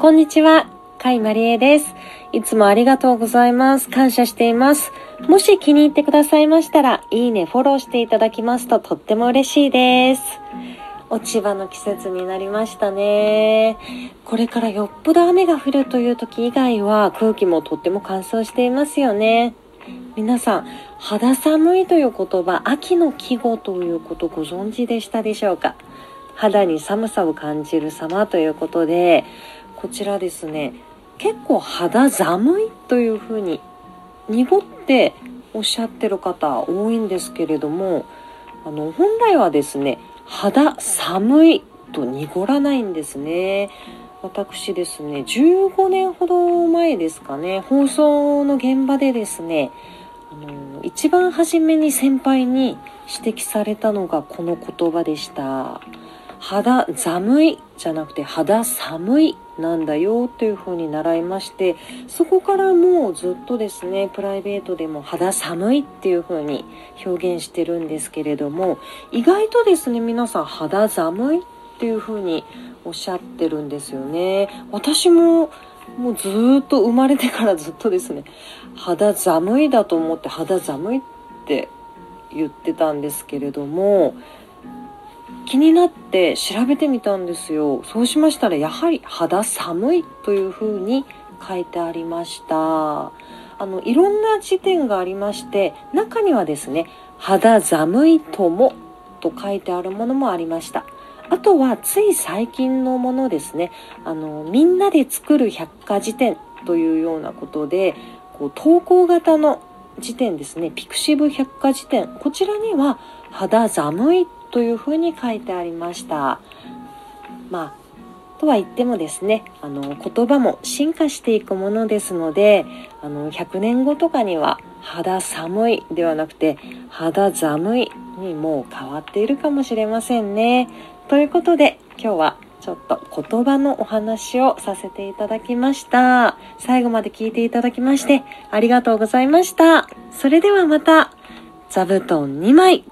こんにちは、甲斐まりえです。いつもありがとうございます。感謝しています。もし気に入ってくださいましたら、いいね、フォローしていただきますととっても嬉しいです。落ち葉の季節になりましたね。これからよっぽど雨が降るという時以外は空気もとっても乾燥していますよね。皆さん、肌寒いという言葉、秋の季語ということご存知でしたでしょうか？肌に寒さを感じる様ということで、こちらですね、結構肌寒いというふうに濁っておっしゃってる方多いんですけれども、あの、本来はですね、肌寒いと濁らないんですね。私ですね、15年ほど前ですかね、放送の現場でですね、あの一番初めに先輩に指摘されたのがこの言葉でした。肌寒いじゃなくて肌寒いなんだよというふうに習いましてそこからもうずっとですねプライベートでも肌寒いっていうふうに表現してるんですけれども意外とですね皆さん肌寒いっていうふうにおっしゃってるんですよね私ももうずっと生まれてからずっとですね肌寒いだと思って肌寒いって言ってたんですけれども気になって調べてみたんですよ。そうしましたらやはり肌寒いというふうに書いてありました。あのいろんな辞典がありまして中にはですね肌寒いともと書いてあるものもありました。あとはつい最近のものですね。あのみんなで作る百科事典というようなことでこう投稿型の辞典ですね。ピクシブ百科事典。こちらには肌寒いというふうに書いてありました。まあとは言ってもですねあの言葉も進化していくものですのであの100年後とかには肌寒いではなくて肌寒いにもう変わっているかもしれませんね。ということで今日はちょっと言葉のお話をさせていただきました。最後まで聞いていただきましてありがとうございました。それではまた座布団2枚